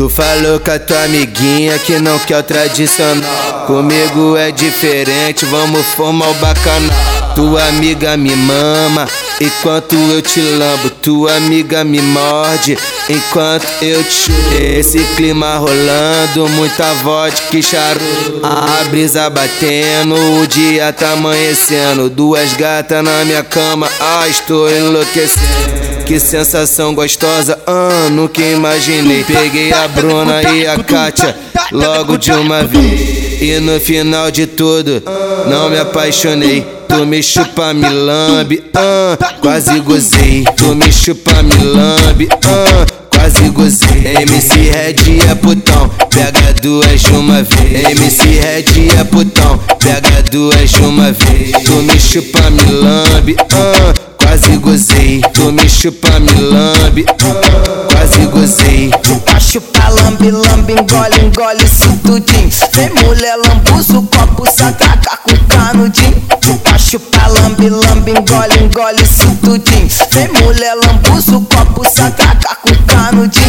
Tu falou com a tua amiguinha que não quer o tradicional. Comigo é diferente, vamos formar o bacanal. Tua amiga me mama, enquanto eu te lambo. Tua amiga me morde, enquanto eu te. Esse clima rolando, muita vodka e charuto. A brisa batendo, o dia tá amanhecendo. Duas gatas na minha cama, ah, estou enlouquecendo. Que sensação gostosa, ah, nunca imaginei. Peguei a Bruna e a Kátia logo de uma vez. E no final de tudo, não me apaixonei. Tu me chupa, me lambe, ah, quase gozei. Tu me chupa, me lambe, ah, quase gozei. MC Red é putão, pega duas de uma vez. MC Red é putão, pega duas de uma vez. Tu me chupa, me lambe, ah quase gozei. Tu me chupa, me lambe, quase gozei. Chupa, chupa, lambe, lambe, engole, engole isso tudinho. Vem mulher, lambuza o copo, sacaca com canudinho. Chupa, lambe, lambe, engole, engole isso tudinho. Vem mulher, lambuza o copo, sacaca com canudinho.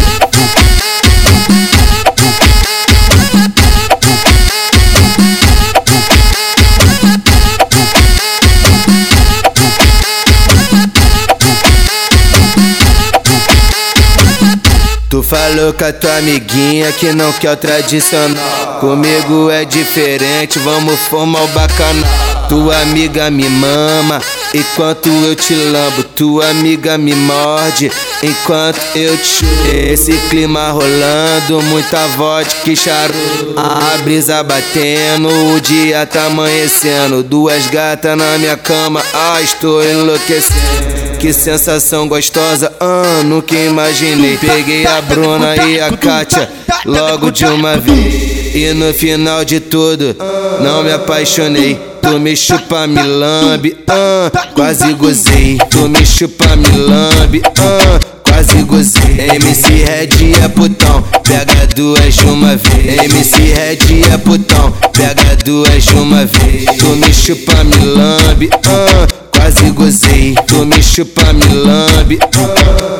Tu falou com a tua amiguinha que não quer o tradicional. Comigo é diferente, vamos formar o bacanal. Tua amiga me mama, enquanto eu te lambo. Tua amiga me morde, enquanto eu te. Esse clima rolando, muita vodka e charuto. A brisa batendo, o dia tá amanhecendo. Duas gatas na minha cama, ah, estou enlouquecendo. Que sensação gostosa, ah, nunca imaginei. Peguei a Bruna e a Kátia logo de uma vez. E no final de tudo, não me apaixonei. Tu me chupa, me lambe, ah, quase gozei. Tu me chupa, me lambe, ah, quase gozei. MC Red é putão, pega duas de uma vez. MC Red é putão, pega duas de uma vez. Tu me chupa, me lambe, ah quase gozei. Tu me chupa, me lambe,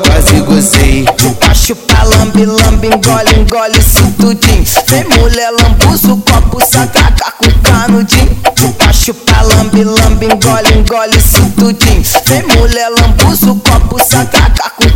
quase gozei. Chupa, chupa, lambe, lambe, engole, engole isso tudinho. Vem mulher, lambuza o copo, sacaca com canudinho. Chupa, chupa, lambe, lambe, engole, engole isso tudinho. Vem mulher, lambuza o copo, sacaca com